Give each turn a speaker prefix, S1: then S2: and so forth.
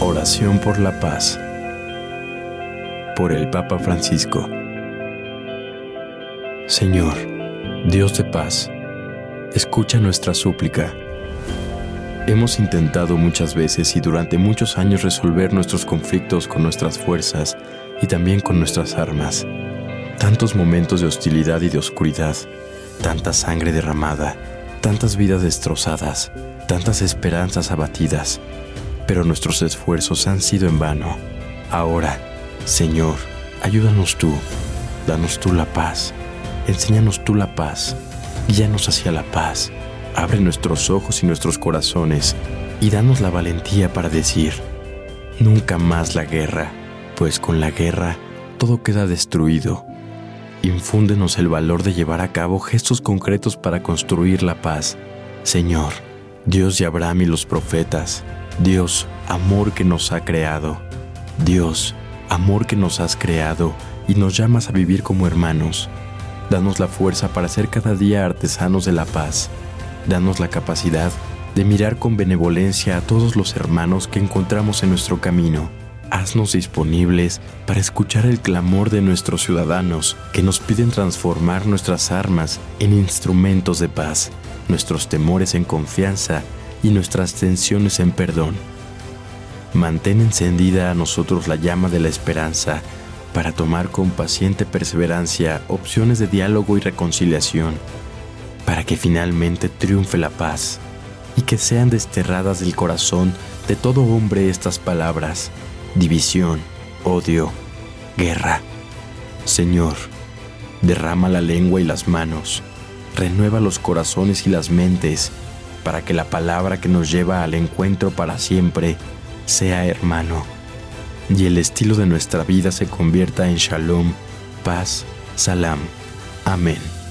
S1: Oración por la paz. Por el Papa Francisco. Señor, Dios de paz, escucha nuestra súplica. Hemos intentado muchas veces y durante muchos años resolver nuestros conflictos con nuestras fuerzas y también con nuestras armas. Tantos momentos de hostilidad y de oscuridad, tanta sangre derramada, tantas vidas destrozadas, tantas esperanzas abatidas pero nuestros esfuerzos han sido en vano. Ahora, Señor, ayúdanos tú, danos tú la paz, enséñanos tú la paz, guíanos hacia la paz, abre nuestros ojos y nuestros corazones y danos la valentía para decir, nunca más la guerra, pues con la guerra todo queda destruido. Infúndenos el valor de llevar a cabo gestos concretos para construir la paz. Señor, Dios de Abraham y los profetas, Dios, amor que nos ha creado. Dios, amor que nos has creado y nos llamas a vivir como hermanos. Danos la fuerza para ser cada día artesanos de la paz. Danos la capacidad de mirar con benevolencia a todos los hermanos que encontramos en nuestro camino. Haznos disponibles para escuchar el clamor de nuestros ciudadanos que nos piden transformar nuestras armas en instrumentos de paz, nuestros temores en confianza y nuestras tensiones en perdón. Mantén encendida a nosotros la llama de la esperanza para tomar con paciente perseverancia opciones de diálogo y reconciliación, para que finalmente triunfe la paz y que sean desterradas del corazón de todo hombre estas palabras, división, odio, guerra. Señor, derrama la lengua y las manos, renueva los corazones y las mentes, para que la palabra que nos lleva al encuentro para siempre sea hermano, y el estilo de nuestra vida se convierta en shalom, paz, salam. Amén.